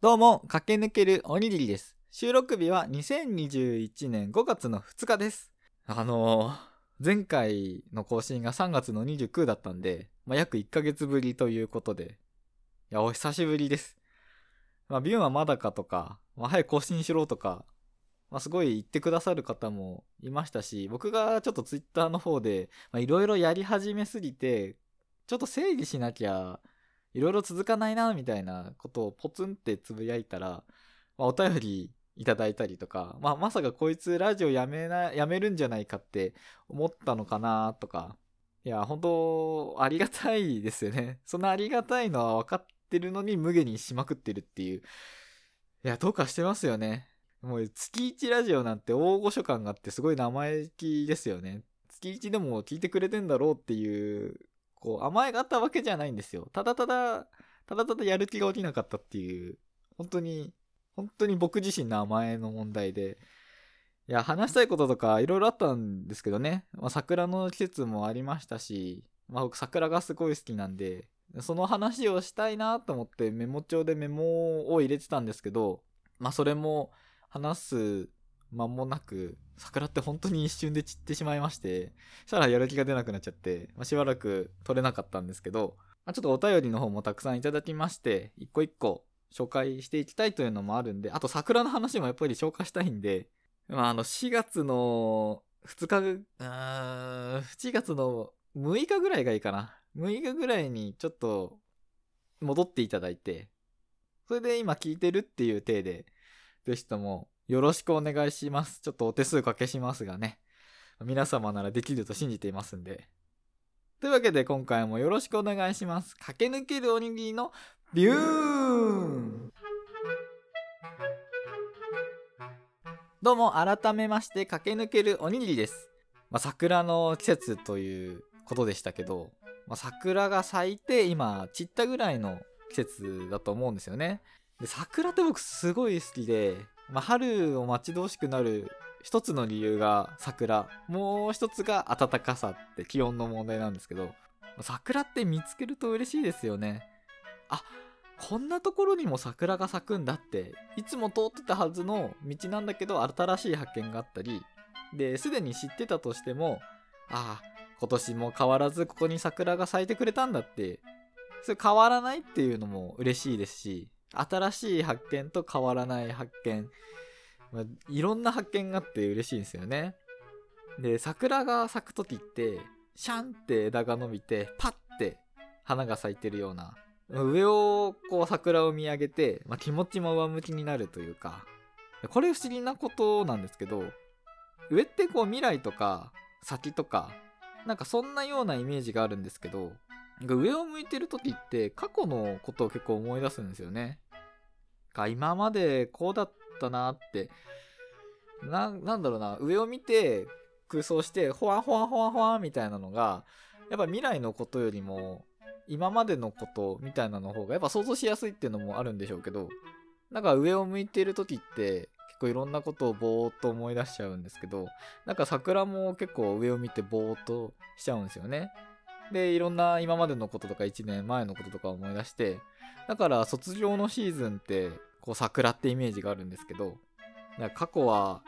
どうも、駆け抜けるおにぎりです。収録日は2021年5月の2日です。あのー、前回の更新が3月の29だったんで、まあ、約1ヶ月ぶりということで、いや、お久しぶりです。まあ、ビューンはまだかとか、まあ、早く更新しろとか、まあ、すごい言ってくださる方もいましたし、僕がちょっとツイッターの方で、いろいろやり始めすぎて、ちょっと整理しなきゃ、いろいろ続かないな、みたいなことをポツンってつぶやいたら、まあ、お便りいただいたりとか、まあ、まさかこいつラジオやめな、やめるんじゃないかって思ったのかな、とか。いや、本当ありがたいですよね。そんなありがたいのは分かってるのに無下にしまくってるっていう。いや、どうかしてますよね。もう月1ラジオなんて大御所感があってすごい生意気ですよね。月1でも聞いてくれてんだろうっていうこう、甘えがあったわけじゃないんですよ。ただただ、ただただやる気が起きなかったっていう、本当に、本当に僕自身の甘えの問題で、いや、話したいこととかいろいろあったんですけどね、まあ、桜の季節もありましたし、まあ僕桜がすごい好きなんで、その話をしたいなと思ってメモ帳でメモを入れてたんですけど、まあそれも話す間もなく、桜って本当に一瞬で散ってしまいまして、そしたらやる気が出なくなっちゃって、まあ、しばらく撮れなかったんですけど、まあ、ちょっとお便りの方もたくさんいただきまして、一個一個紹介していきたいというのもあるんで、あと桜の話もやっぱり紹介したいんで、まあ、あの、4月の2日、うーん、4月の6日ぐらいがいいかな。6日ぐらいにちょっと戻っていただいて、それで今聞いてるっていう体で、ぜひともよろしくお願いします。ちょっとお手数かけしますがね。皆様ならできると信じていますんで。というわけで今回もよろしくお願いします。駆け抜けるおにぎりのビューンどうも改めまして駆け抜けるおにぎりです。まあ、桜の季節ということでしたけど、まあ、桜が咲いて今散ったぐらいの季節だと思うんですよね。で桜って僕すごい好きで、まあ、春を待ち遠しくなる一つの理由が桜。もう一つが暖かさって気温の問題なんですけど桜って見つけると嬉しいですよね。あこんなところにも桜が咲くんだっていつも通ってたはずの道なんだけど新しい発見があったりですでに知ってたとしてもああ今年も変わらずここに桜が咲いてくれたんだってそれ変わらないっていうのも嬉しいですし新しい発見と変わらない発見、まあ、いろんな発見があって嬉しいんですよね。で、桜が咲く時って、シャンって枝が伸びて、パッて花が咲いてるような、上をこう桜を見上げて、まあ、気持ちも上向きになるというか、これ不思議なことなんですけど、上ってこう未来とか先とか、なんかそんなようなイメージがあるんですけど、上を向いてる時って過去のことを結構思い出すんですよね。が今までこうだったなってななんだろうな上を見て空想してほわほわほわほわみたいなのがやっぱ未来のことよりも今までのことみたいなの方がやっぱ想像しやすいっていうのもあるんでしょうけどなんか上を向いてる時って結構いろんなことをぼーっと思い出しちゃうんですけどなんか桜も結構上を見てぼーっとしちゃうんですよね。で、いろんな今までのこととか1年前のこととか思い出して、だから卒業のシーズンって、こう桜ってイメージがあるんですけど、だ過去は、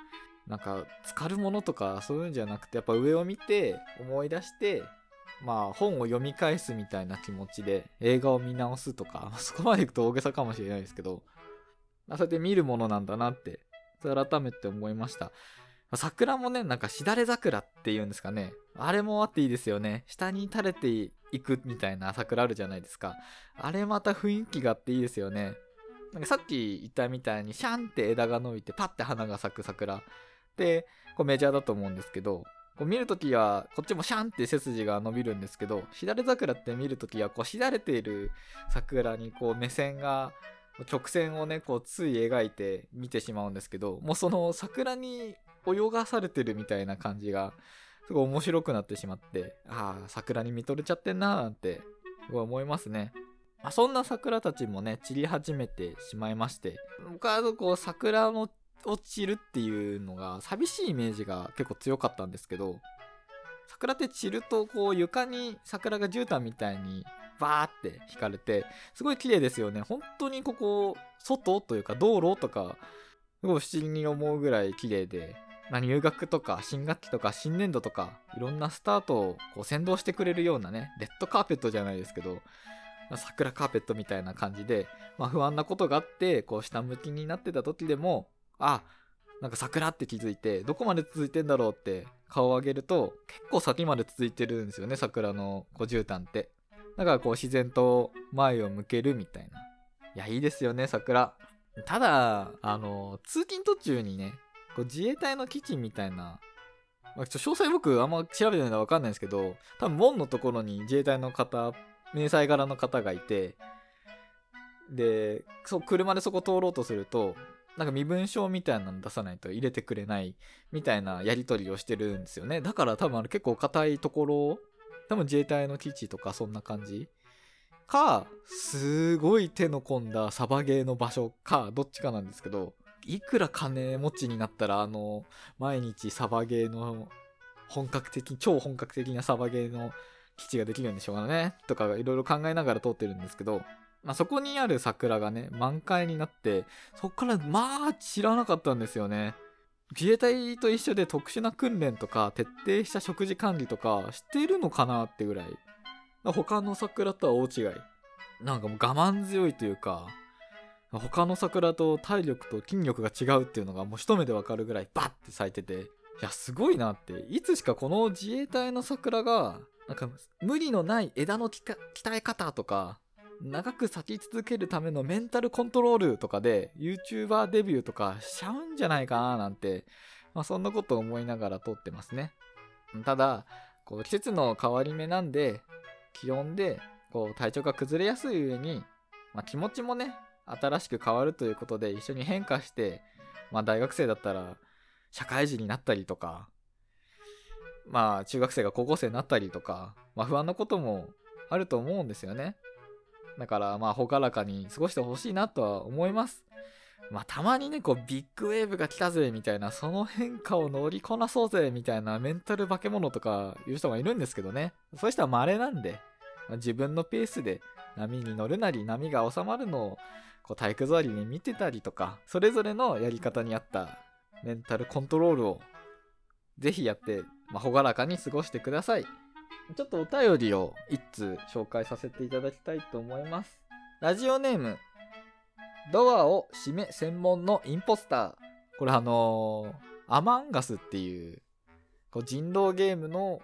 なんか、浸かるものとかそういうんじゃなくて、やっぱ上を見て思い出して、まあ本を読み返すみたいな気持ちで映画を見直すとか、そこまでいくと大げさかもしれないですけど、そうやって見るものなんだなって、改めて思いました。桜もね、なんかしだれ桜っていうんですかね。あれもあっていいですよね。下に垂れていくみたいな桜あるじゃないですか。あれまた雰囲気があっていいですよね。なんかさっき言ったみたいにシャンって枝が伸びてパッて花が咲く桜ってこうメジャーだと思うんですけど、こう見るときはこっちもシャンって背筋が伸びるんですけど、しだれ桜って見るときはこうしだれている桜にこう目線が直線をね、こうつい描いて見てしまうんですけど、もうその桜に泳がされてるみたいな感じが、すごい面白くなってしまって、ああ、桜に見とれちゃってんなーなんて、すごい思いますね。まあ、そんな桜たちもね、散り始めてしまいまして、僕はこう桜の落ちるっていうのが寂しいイメージが結構強かったんですけど、桜って散るとこう床に桜が絨毯みたいにバーって引かれて、すごい綺麗ですよね。本当にここ、外というか道路とか、すごい不思議に思うぐらい綺麗で、まあ、入学とか新学期とか新年度とか、いろんなスタートをこう先導してくれるようなね、レッドカーペットじゃないですけど、まあ、桜カーペットみたいな感じで、まあ、不安なことがあって、こう下向きになってた時でも、あ、なんか桜って気づいて、どこまで続いてんだろうって顔を上げると、結構先まで続いてるんですよね、桜のこう絨毯って。だからこう自然と前を向けるみたいな。いや、いいですよね、桜。ただ、あの、通勤途中にね、こう自衛隊の基地みたいな、まあ、ちょ詳細僕あんま調べてないのでわかんないんですけど、多分門のところに自衛隊の方、迷彩柄の方がいて、で、そ、車でそこ通ろうとすると、なんか身分証みたいなの出さないと入れてくれないみたいなやり取りをしてるんですよね。だから多分あれ結構硬いところ、多分自衛隊の基地とかそんな感じか、すごい手の込んだサバゲーの場所か、どっちかなんですけど、いくら金持ちになったらあの、毎日サバゲーの本格的、超本格的なサバゲーの基地ができるんでしょうかね、とかいろいろ考えながら通ってるんですけど、まあ、そこにある桜がね、満開になって、そっからまあ知らなかったんですよね。自衛隊と一緒で特殊な訓練とか、徹底した食事管理とか、してるのかなってぐらい。他の桜とは大違い。なんかもう我慢強いというか、他の桜と体力と筋力が違うっていうのがもう一目でわかるぐらいバッて咲いてて、いや、すごいなって。いつしかこの自衛隊の桜が、なんか無理のない枝の鍛え方とか、長く咲き続けるためのメンタルコントロールとかで YouTuber デビューとかしちゃうんじゃないかななんて、まあそんなこと思いながら撮ってますね。ただ、こう季節の変わり目なんで、気温でこう体調が崩れやすい上に、まあ、気持ちもね、新しく変わるということで一緒に変化して、まあ大学生だったら社会人になったりとか、まあ中学生が高校生になったりとか、まあ不安なこともあると思うんですよね。だからまあ朗らかに過ごしてほしいなとは思います。まあたまにね、こうビッグウェーブが来たぜみたいな、その変化を乗りこなそうぜみたいなメンタル化け物とかいう人がいるんですけどね。そういう人は稀なんで、ま、自分のペースで波に乗るなり、波が収まるのをこう体育座りに見てたりとか、それぞれのやり方に合ったメンタルコントロールをぜひやって、まあ、朗らかに過ごしてください。ちょっとお便りを一通紹介させていただきたいと思います。ラジオネーム、ドアを閉め専門のインポスター。これあのー、アマンガスっていう、こう人狼ゲームの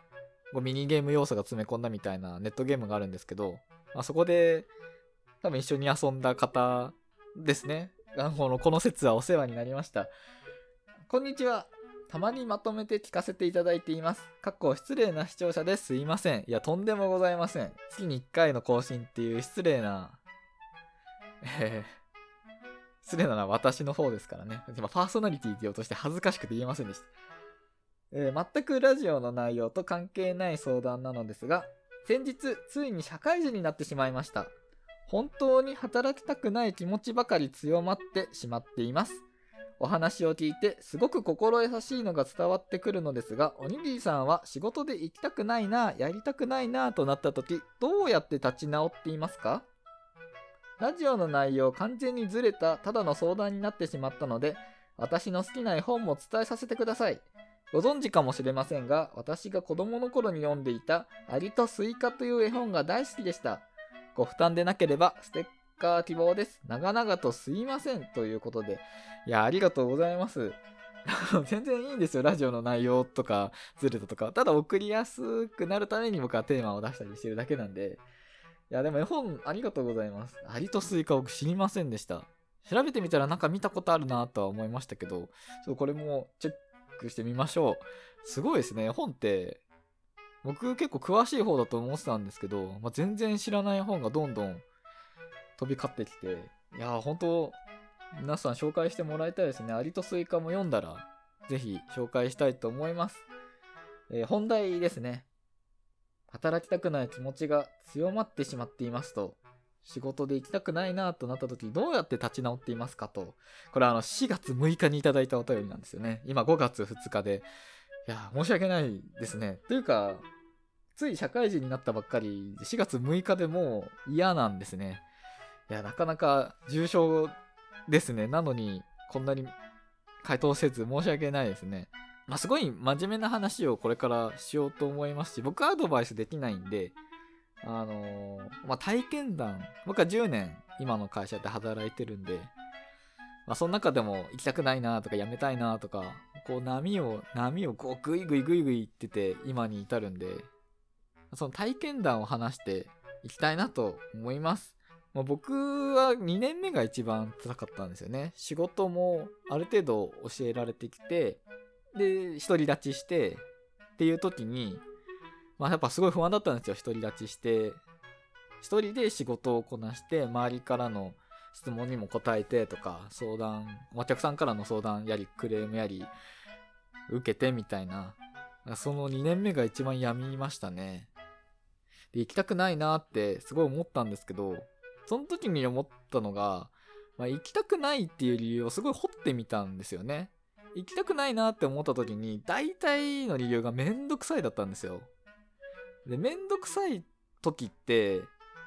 こうミニゲーム要素が詰め込んだみたいなネットゲームがあるんですけど、まあ、そこで多分一緒に遊んだ方ですね。このこの説はお世話になりました。こんにちは。たまにまとめて聞かせていただいています。かっこ失礼な視聴者ですいません。いや、とんでもございません。月に1回の更新っていう失礼な、えー、失礼なのは私の方ですからね。今、パーソナリティって言おうとして恥ずかしくて言えませんでした。えー、全くラジオの内容と関係ない相談なのですが、先日、ついに社会人になってしまいました。本当に働きたくない気持ちばかり強まってしまっています。お話を聞いてすごく心優しいのが伝わってくるのですがおにぎりさんは仕事で行きたくないなやりたくないなとなった時どうやって立ち直っていますか？ラジオの内容完全にずれたただの相談になってしまったので私の好きな絵本も伝えさせてくださいご存知かもしれませんが私が子供の頃に読んでいたアリとスイカという絵本が大好きでしたご負担でなければステッカー希望です。長々とすいません。ということで。いや、ありがとうございます。全然いいんですよ。ラジオの内容とか、ずれたとか。ただ送りやすくなるために僕はテーマを出したりしてるだけなんで。いや、でも絵本ありがとうございます。アリとスイカ僕知りませんでした。調べてみたらなんか見たことあるなとは思いましたけど、そうこれもチェックしてみましょう。すごいですね。本って、僕結構詳しい方だと思ってたんですけど、まあ、全然知らない本がどんどん飛び交ってきて、いやー、本当皆さん紹介してもらいたいですね。アリとスイカも読んだら、ぜひ紹介したいと思います。えー、本題ですね。働きたくない気持ちが強まってしまっていますと、仕事で行きたくないなとなった時どうやって立ち直っていますかと。これはあの4月6日にいただいたお便りなんですよね。今5月2日で。いや、申し訳ないですね。というか、つい社会人になったばっかり、4月6日でもう嫌なんですね。いや、なかなか重症ですね。なのに、こんなに回答せず申し訳ないですね。まあ、すごい真面目な話をこれからしようと思いますし、僕はアドバイスできないんで、あのー、まあ、体験談、僕は10年今の会社で働いてるんで、まあ、その中でも行きたくないなとか辞めたいなとか、こう波を、波をこうグイグイグイグイ行ってて今に至るんで、その体験談を話していきたいなと思います。まあ、僕は2年目が一番辛かったんですよね。仕事もある程度教えられてきて、で、独り立ちしてっていう時に、まあやっぱすごい不安だったんですよ。独り立ちして、一人で仕事をこなして、周りからの質問にも答えてとか、相談、お客さんからの相談やり、クレームやり、受けてみたいな。その2年目が一番病みましたね。で、行きたくないなってすごい思ったんですけど、その時に思ったのが、まあ、行きたくないっていう理由をすごい掘ってみたんですよね。行きたくないなって思った時に、大体の理由がめんどくさいだったんですよ。で、めんどくさい時って、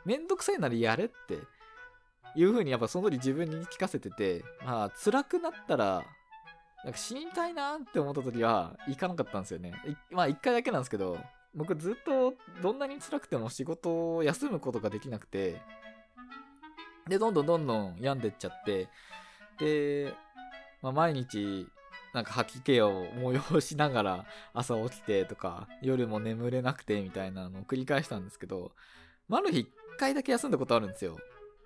めんどくさいならやれっていう風にやっぱその時自分に聞かせてて、まあ辛くなったら、なんか死にたいなって思った時は行かなかったんですよね。まあ一回だけなんですけど、僕ずっとどんなに辛くても仕事を休むことができなくて、で、どんどんどんどん病んでっちゃって、で、まあ、毎日、なんか吐き気を催しながら 朝起きてとか、夜も眠れなくてみたいなのを繰り返したんですけど、まあ、る日一回だけ休んだことあるんですよ。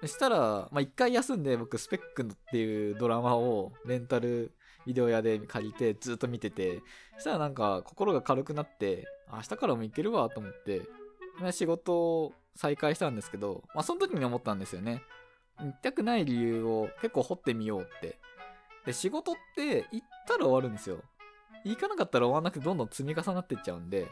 そしたら、まあ、一回休んで僕、スペックっていうドラマをレンタルビデオ屋で借りてずっと見てて、そしたらなんか心が軽くなって、明日からも行けるわと思って、仕事を再開したんですけど、まあ、その時に思ったんですよね。行きたくない理由を結構掘ってみようって。で、仕事って行ったら終わるんですよ。行かなかったら終わんなくてどんどん積み重なってっちゃうんで。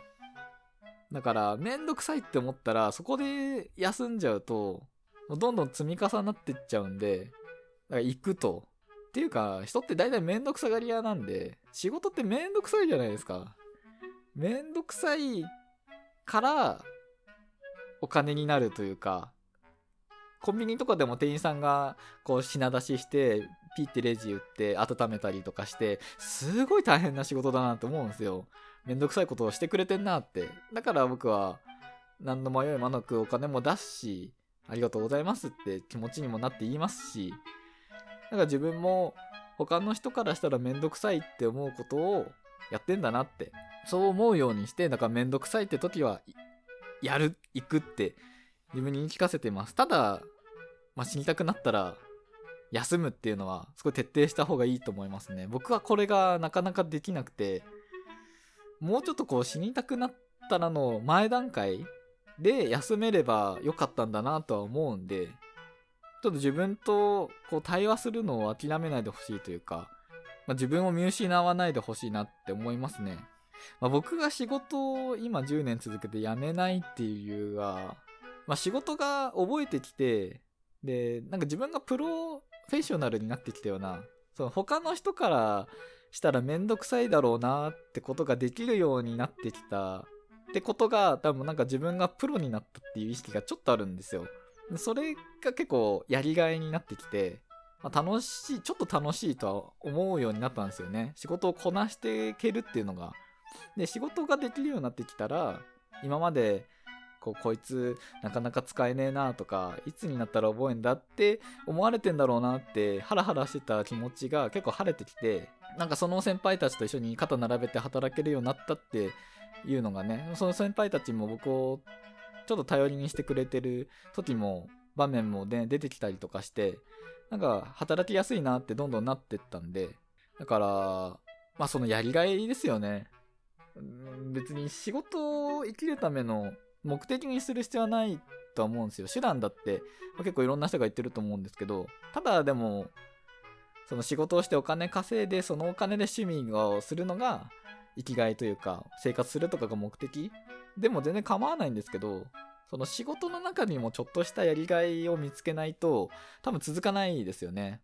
だから、めんどくさいって思ったら、そこで休んじゃうと、どんどん積み重なってっちゃうんで、だから行くと。っていうか、人って大体めんどくさがり屋なんで、仕事ってめんどくさいじゃないですか。めんどくさいから、お金になるというか、コンビニとかでも店員さんがこう品出ししてピッてレジ打って温めたりとかしてすごい大変な仕事だなって思うんですよめんどくさいことをしてくれてんなってだから僕は何の迷いもなくお金も出すしありがとうございますって気持ちにもなって言いますしだから自分も他の人からしたらめんどくさいって思うことをやってんだなってそう思うようにしてだからめんどくさいって時はやる行くって自分に言い聞かせてます。ただ、まあ、死にたくなったら、休むっていうのは、すごい徹底した方がいいと思いますね。僕はこれがなかなかできなくて、もうちょっとこう死にたくなったらの前段階で休めればよかったんだなとは思うんで、ちょっと自分とこう対話するのを諦めないでほしいというか、まあ、自分を見失わないでほしいなって思いますね。まあ、僕が仕事を今10年続けて辞めないっていう理由が、まあ、仕事が覚えてきて、で、なんか自分がプロフェッショナルになってきたよな、その他の人からしたらめんどくさいだろうなってことができるようになってきたってことが多分なんか自分がプロになったっていう意識がちょっとあるんですよ。それが結構やりがいになってきて、まあ、楽しい、ちょっと楽しいとは思うようになったんですよね。仕事をこなしていけるっていうのが。で、仕事ができるようになってきたら、今までこうこいつなかなか使えねえなとかいつになったら覚えんだって思われてんだろうなってハラハラしてた気持ちが結構晴れてきてなんかその先輩たちと一緒に肩並べて働けるようになったっていうのがねその先輩たちも僕をちょっと頼りにしてくれてる時も場面もね出てきたりとかしてなんか働きやすいなってどんどんなってったんでだからまあそのやりがいですよね。別に仕事を生きるための目的にする必要はないと思うんですよ。手段だって、まあ、結構いろんな人が言ってると思うんですけど、ただでも、その仕事をしてお金稼いで、そのお金で趣味をするのが生きがいというか、生活するとかが目的でも全然構わないんですけど、その仕事の中にもちょっとしたやりがいを見つけないと、多分続かないですよね。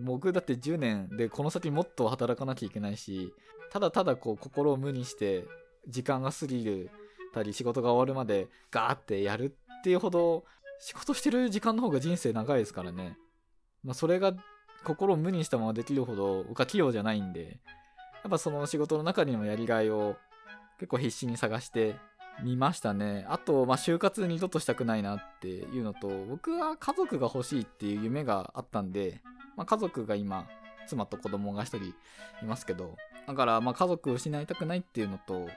僕だって10年でこの先もっと働かなきゃいけないし、ただただこう心を無にして時間が過ぎるたり仕事が終わるまでガーってやるっていうほど仕事してる時間の方が人生長いですからね。まあ、それが心を無にしたままできるほど僕は器用じゃないんで、やっぱその仕事の中にもやりがいを結構必死に探してみましたね。あと、まあ、就活二度としたくないなっていうのと、僕は家族が欲しいっていう夢があったんで、まあ、家族が今、妻と子供が一人いますけど、だから、まあ、家族を失いたくないっていうのと、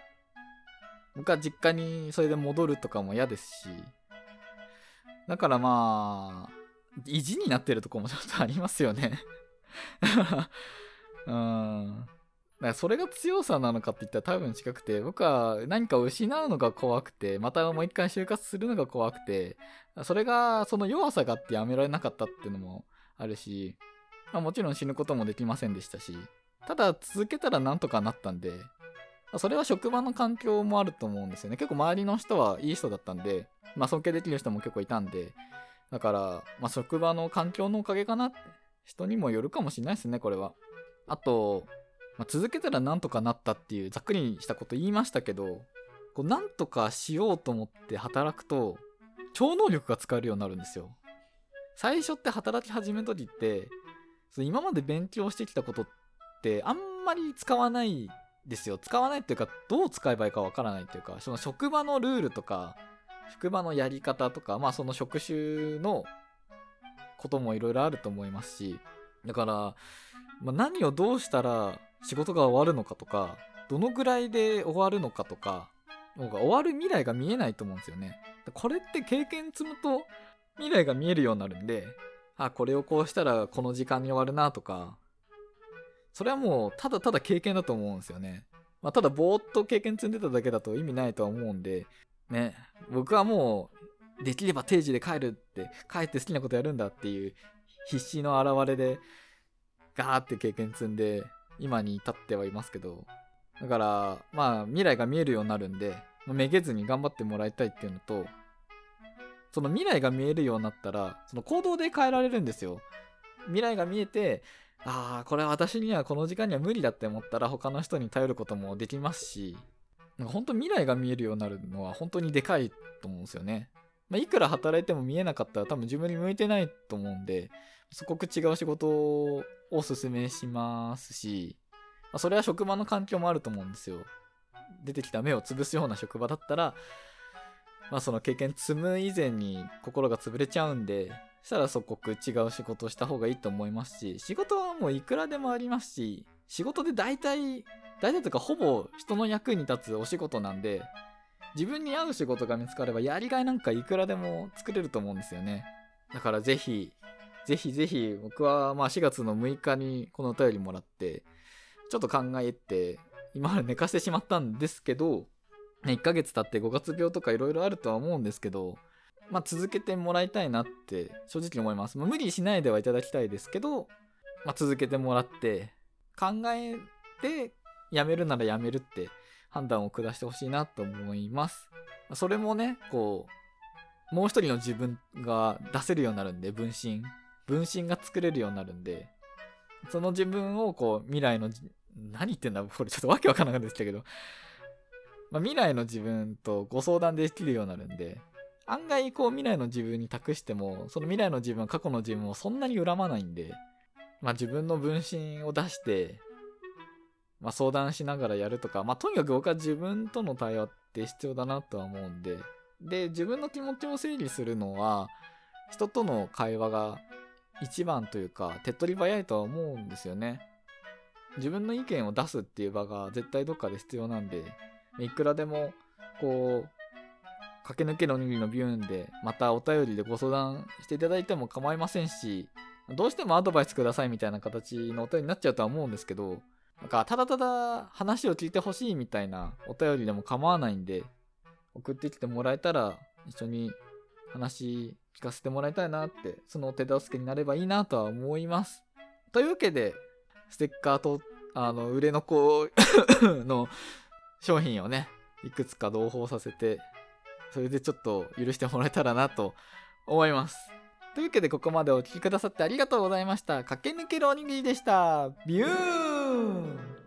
僕は実家にそれで戻るとかも嫌ですし、だからまあ、意地になってるとこもちょっとありますよね うん。だからそれが強さなのかって言ったら多分近くて、僕は何かを失うのが怖くて、またもう一回就活するのが怖くて、それがその弱さがあってやめられなかったっていうのもあるし、まあ、もちろん死ぬこともできませんでしたし、ただ続けたらなんとかなったんで、それは職場の環境もあると思うんですよね。結構周りの人はいい人だったんで、まあ尊敬できる人も結構いたんで、だから、まあ職場の環境のおかげかな、人にもよるかもしれないですね、これは。あと、まあ、続けたらなんとかなったっていうざっくりしたこと言いましたけど、こうなんとかしようと思って働くと、超能力が使えるようになるんですよ。最初って働き始めた時って、今まで勉強してきたことってあんまり使わないですよ。使わないっていうか、どう使えばいいかわからないっていうか、その職場のルールとか、職場のやり方とか、まあその職種のこともいろいろあると思いますし、だから、まあ、何をどうしたら仕事が終わるのかとか、どのぐらいで終わるのかとか、なんか終わる未来が見えないと思うんですよね。これって経験積むと未来が見えるようになるんで、あ、これをこうしたらこの時間に終わるなとか、それはもうただただ経験だと思うんですよね。まあ、ただぼーっと経験積んでただけだと意味ないとは思うんで、ね、僕はもう、できれば定時で帰るって、帰って好きなことやるんだっていう必死の表れで、ガーって経験積んで、今に至ってはいますけど、だから、まあ、未来が見えるようになるんで、めげずに頑張ってもらいたいっていうのと、その未来が見えるようになったら、その行動で変えられるんですよ。未来が見えて、ああ、これ私にはこの時間には無理だって思ったら他の人に頼ることもできますし、本当未来が見えるようになるのは本当にでかいと思うんですよね。まあ、いくら働いても見えなかったら多分自分に向いてないと思うんで、すごく違う仕事をお勧めしますし、まあ、それは職場の環境もあると思うんですよ。出てきた目を潰すような職場だったら、まあその経験積む以前に心が潰れちゃうんで、したら即刻違う仕事をした方がいいと思いますし、仕事はもういくらでもありますし、仕事で大体、大体とかほぼ人の役に立つお仕事なんで、自分に合う仕事が見つかればやりがいなんかいくらでも作れると思うんですよね。だからぜひ、ぜひぜひ僕はまあ4月の6日にこのお便りもらって、ちょっと考えて、今まで寝かしてしまったんですけど、ね、1ヶ月経って5月病とかいろいろあるとは思うんですけど、まあ、続けてもらいたいなって正直思います。まあ、無理しないではいただきたいですけど、まあ、続けてもらって、考えてやめるならやめるって判断を下してほしいなと思います。それもね、こう、もう一人の自分が出せるようになるんで、分身。分身が作れるようになるんで、その自分をこう、未来の、何言ってんだこれちょっとわけわからなかったですけど、まあ、未来の自分とご相談できるようになるんで、案外こう未来の自分に託しても、その未来の自分は過去の自分をそんなに恨まないんで、まあ自分の分身を出して、まあ相談しながらやるとか、まあとにかく僕は自分との対話って必要だなとは思うんで、で、自分の気持ちを整理するのは、人との会話が一番というか、手っ取り早いとは思うんですよね。自分の意見を出すっていう場が絶対どっかで必要なんで、いくらでも、こう、駆け抜けのおにぎりのビューンで、またお便りでご相談していただいても構いませんし、どうしてもアドバイスくださいみたいな形のお便りになっちゃうとは思うんですけど、なんか、ただただ話を聞いてほしいみたいなお便りでも構わないんで、送ってきてもらえたら、一緒に話聞かせてもらいたいなって、その手助けになればいいなとは思います。というわけで、ステッカーと、あの、売れの子の商品をね、いくつか同封させて、それでちょっと許してもらえたらなと思います。というわけでここまでお聴きくださってありがとうございました。駆け抜けるおにぎりでした。ビューン